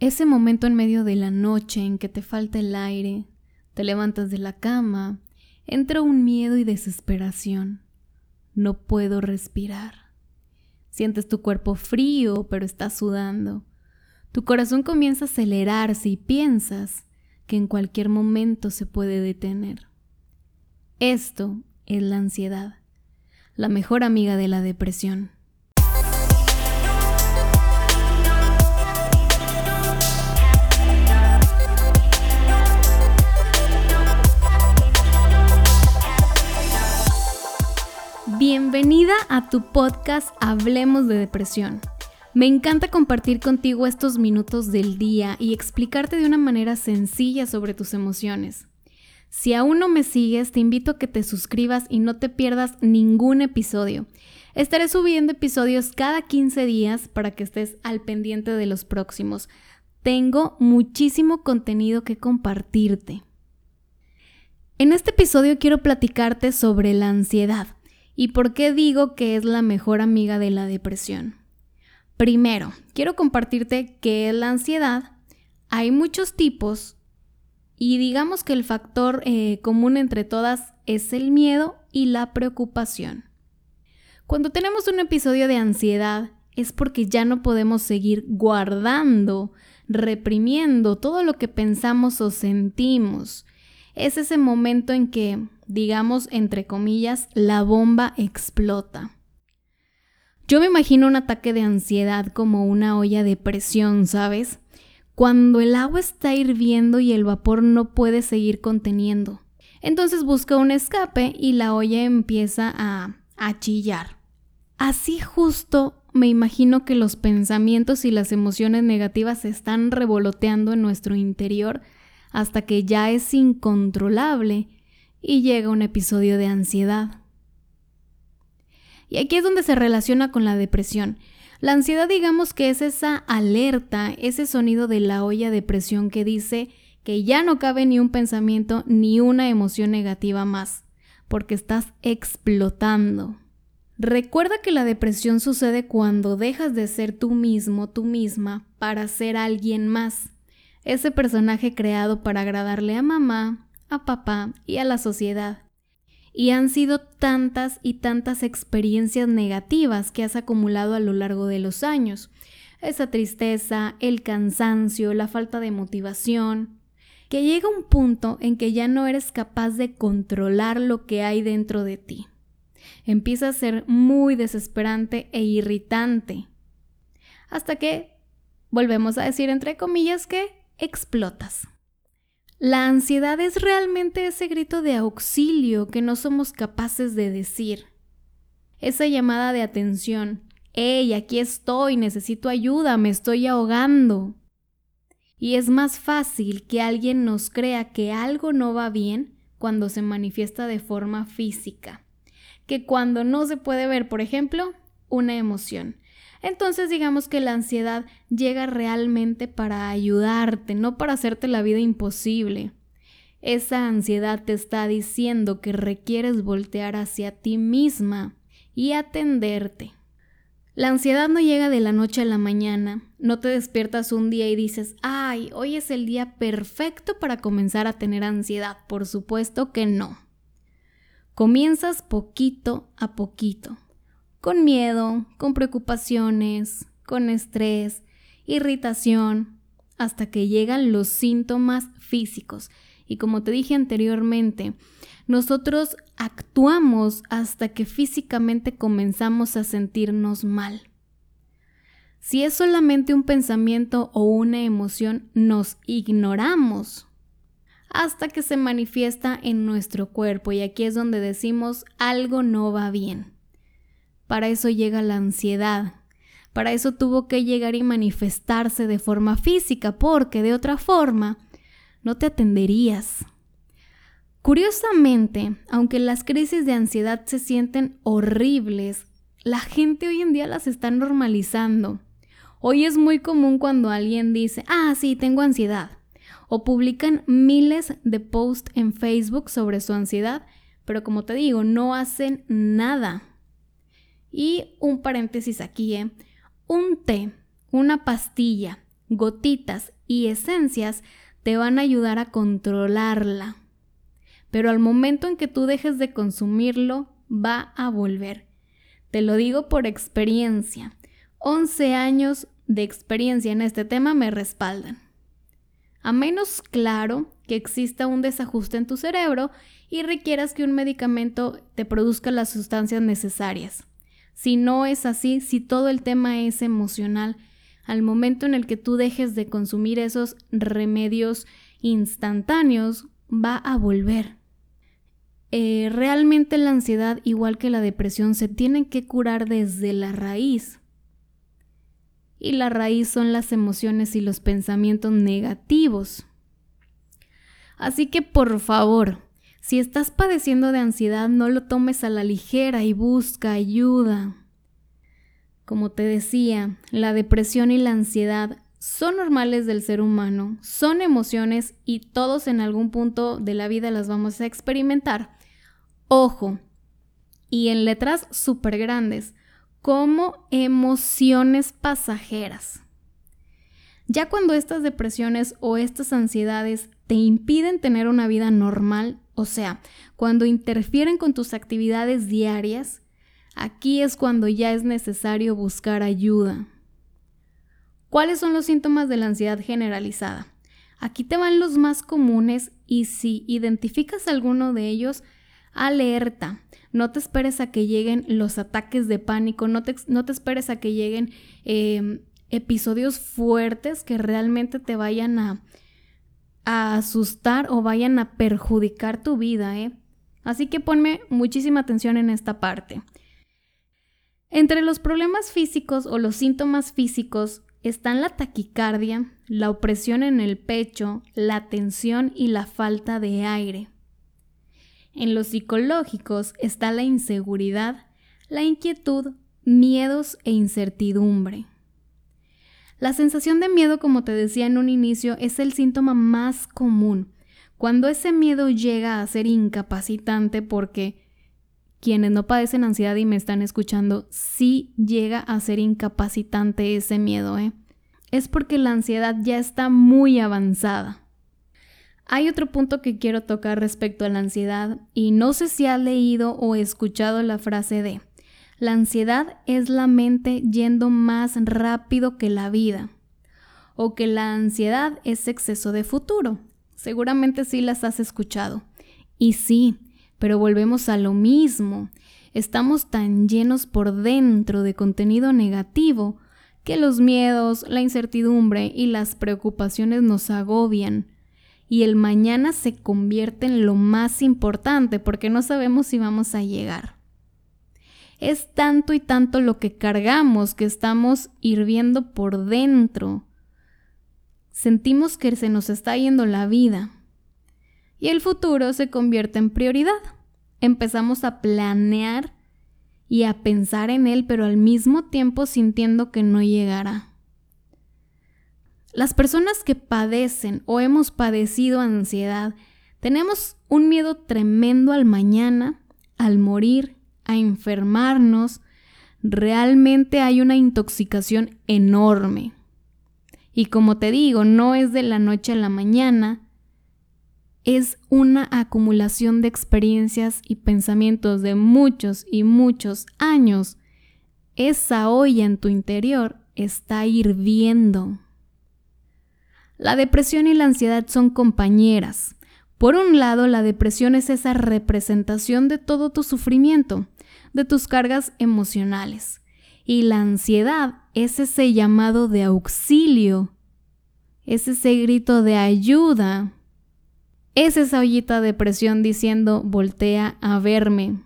Ese momento en medio de la noche en que te falta el aire, te levantas de la cama, entra un miedo y desesperación. No puedo respirar. Sientes tu cuerpo frío, pero estás sudando. Tu corazón comienza a acelerarse y piensas que en cualquier momento se puede detener. Esto es la ansiedad, la mejor amiga de la depresión. Bienvenida a tu podcast Hablemos de Depresión. Me encanta compartir contigo estos minutos del día y explicarte de una manera sencilla sobre tus emociones. Si aún no me sigues, te invito a que te suscribas y no te pierdas ningún episodio. Estaré subiendo episodios cada 15 días para que estés al pendiente de los próximos. Tengo muchísimo contenido que compartirte. En este episodio quiero platicarte sobre la ansiedad ¿Y por qué digo que es la mejor amiga de la depresión? Primero, quiero compartirte qué es la ansiedad. Hay muchos tipos y digamos que el factor eh, común entre todas es el miedo y la preocupación. Cuando tenemos un episodio de ansiedad es porque ya no podemos seguir guardando, reprimiendo todo lo que pensamos o sentimos. Es ese momento en que digamos, entre comillas, la bomba explota. Yo me imagino un ataque de ansiedad como una olla de presión, ¿sabes? Cuando el agua está hirviendo y el vapor no puede seguir conteniendo. Entonces busca un escape y la olla empieza a, a chillar. Así justo me imagino que los pensamientos y las emociones negativas se están revoloteando en nuestro interior hasta que ya es incontrolable y llega un episodio de ansiedad. Y aquí es donde se relaciona con la depresión. La ansiedad digamos que es esa alerta, ese sonido de la olla de presión que dice que ya no cabe ni un pensamiento ni una emoción negativa más, porque estás explotando. Recuerda que la depresión sucede cuando dejas de ser tú mismo, tú misma, para ser alguien más. Ese personaje creado para agradarle a mamá, a papá y a la sociedad. Y han sido tantas y tantas experiencias negativas que has acumulado a lo largo de los años. Esa tristeza, el cansancio, la falta de motivación, que llega un punto en que ya no eres capaz de controlar lo que hay dentro de ti. Empieza a ser muy desesperante e irritante. Hasta que, volvemos a decir entre comillas, que explotas. La ansiedad es realmente ese grito de auxilio que no somos capaces de decir. Esa llamada de atención. ¡Hey, aquí estoy! Necesito ayuda, me estoy ahogando. Y es más fácil que alguien nos crea que algo no va bien cuando se manifiesta de forma física, que cuando no se puede ver, por ejemplo, una emoción. Entonces digamos que la ansiedad llega realmente para ayudarte, no para hacerte la vida imposible. Esa ansiedad te está diciendo que requieres voltear hacia ti misma y atenderte. La ansiedad no llega de la noche a la mañana, no te despiertas un día y dices, ay, hoy es el día perfecto para comenzar a tener ansiedad. Por supuesto que no. Comienzas poquito a poquito con miedo, con preocupaciones, con estrés, irritación, hasta que llegan los síntomas físicos. Y como te dije anteriormente, nosotros actuamos hasta que físicamente comenzamos a sentirnos mal. Si es solamente un pensamiento o una emoción, nos ignoramos hasta que se manifiesta en nuestro cuerpo y aquí es donde decimos algo no va bien. Para eso llega la ansiedad. Para eso tuvo que llegar y manifestarse de forma física, porque de otra forma no te atenderías. Curiosamente, aunque las crisis de ansiedad se sienten horribles, la gente hoy en día las está normalizando. Hoy es muy común cuando alguien dice, ah, sí, tengo ansiedad. O publican miles de posts en Facebook sobre su ansiedad, pero como te digo, no hacen nada. Y un paréntesis aquí, ¿eh? Un té, una pastilla gotitas y esencias te van a ayudar a controlarla. Pero al momento en que tú dejes de consumirlo, va a volver. Te lo digo por experiencia. 11 años de experiencia en este tema me respaldan. A menos claro que exista un desajuste en tu cerebro y requieras que un medicamento te produzca las sustancias necesarias. Si no es así, si todo el tema es emocional, al momento en el que tú dejes de consumir esos remedios instantáneos, va a volver. Eh, realmente la ansiedad, igual que la depresión, se tienen que curar desde la raíz. Y la raíz son las emociones y los pensamientos negativos. Así que por favor, si estás padeciendo de ansiedad, no lo tomes a la ligera y busca ayuda. Como te decía, la depresión y la ansiedad son normales del ser humano, son emociones y todos en algún punto de la vida las vamos a experimentar. Ojo, y en letras súper grandes, como emociones pasajeras. Ya cuando estas depresiones o estas ansiedades te impiden tener una vida normal, o sea, cuando interfieren con tus actividades diarias, Aquí es cuando ya es necesario buscar ayuda. ¿Cuáles son los síntomas de la ansiedad generalizada? Aquí te van los más comunes y si identificas alguno de ellos, alerta. No te esperes a que lleguen los ataques de pánico, no te, no te esperes a que lleguen em, episodios fuertes que realmente te vayan a, a, asustar o vayan a perjudicar tu vida. ¿eh? Así que ponme muchísima atención en esta parte. Entre los problemas físicos o los síntomas físicos están la taquicardia, la opresión en el pecho, la tensión y la falta de aire. En los psicológicos está la inseguridad, la inquietud, miedos e incertidumbre. La sensación de miedo, como te decía en un inicio, es el síntoma más común. Cuando ese miedo llega a ser incapacitante porque quienes no padecen ansiedad y me están escuchando, sí llega a ser incapacitante ese miedo, ¿eh? Es porque la ansiedad ya está muy avanzada. Hay otro punto que quiero tocar respecto a la ansiedad y no sé si has leído o escuchado la frase de, la ansiedad es la mente yendo más rápido que la vida o que la ansiedad es exceso de futuro. Seguramente sí las has escuchado. Y sí, pero volvemos a lo mismo. Estamos tan llenos por dentro de contenido negativo que los miedos, la incertidumbre y las preocupaciones nos agobian. Y el mañana se convierte en lo más importante porque no sabemos si vamos a llegar. Es tanto y tanto lo que cargamos que estamos hirviendo por dentro. Sentimos que se nos está yendo la vida y el futuro se convierte en prioridad. Empezamos a planear y a pensar en él, pero al mismo tiempo sintiendo que no llegará. Las personas que padecen o hemos padecido ansiedad, tenemos un miedo tremendo al mañana, al morir, a enfermarnos. Realmente hay una intoxicación enorme. Y como te digo, no es de la noche a la mañana, es una acumulación de experiencias y pensamientos de muchos y muchos años. Esa olla en tu interior está hirviendo. La depresión y la ansiedad son compañeras. Por un lado, la depresión es esa representación de todo tu sufrimiento, de tus cargas emocionales. Y la ansiedad es ese llamado de auxilio, es ese grito de ayuda es esa ollita de presión diciendo, voltea a verme,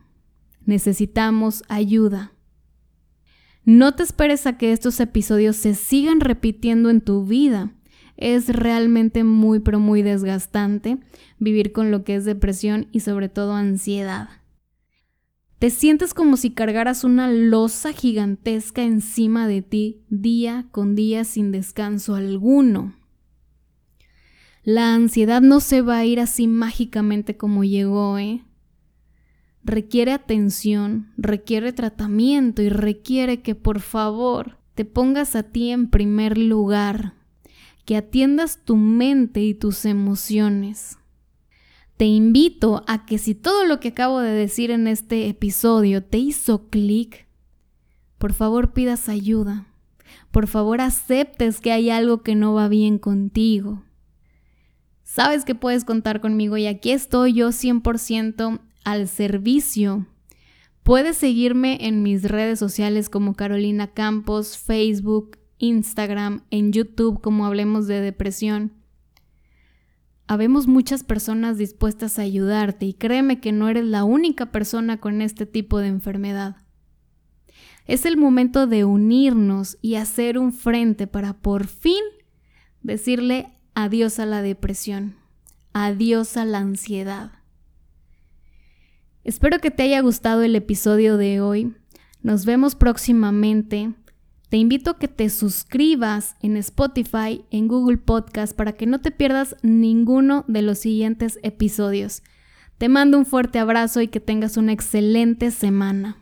necesitamos ayuda. No te esperes a que estos episodios se sigan repitiendo en tu vida. Es realmente muy, pero muy desgastante vivir con lo que es depresión y sobre todo ansiedad. Te sientes como si cargaras una losa gigantesca encima de ti día con día sin descanso alguno. La ansiedad no se va a ir así mágicamente como llegó, ¿eh? Requiere atención, requiere tratamiento y requiere que por favor te pongas a ti en primer lugar. Que atiendas tu mente y tus emociones. Te invito a que si todo lo que acabo de decir en este episodio te hizo clic, por favor pidas ayuda. Por favor aceptes que hay algo que no va bien contigo. Sabes que puedes contar conmigo y aquí estoy yo 100% al servicio. Puedes seguirme en mis redes sociales como Carolina Campos, Facebook, Instagram, en YouTube como Hablemos de Depresión. Habemos muchas personas dispuestas a ayudarte y créeme que no eres la única persona con este tipo de enfermedad. Es el momento de unirnos y hacer un frente para por fin decirle adiós a la depresión, adiós a la ansiedad. Espero que te haya gustado el episodio de hoy. Nos vemos próximamente. Te invito a que te suscribas en Spotify, en Google Podcast, para que no te pierdas ninguno de los siguientes episodios. Te mando un fuerte abrazo y que tengas una excelente semana.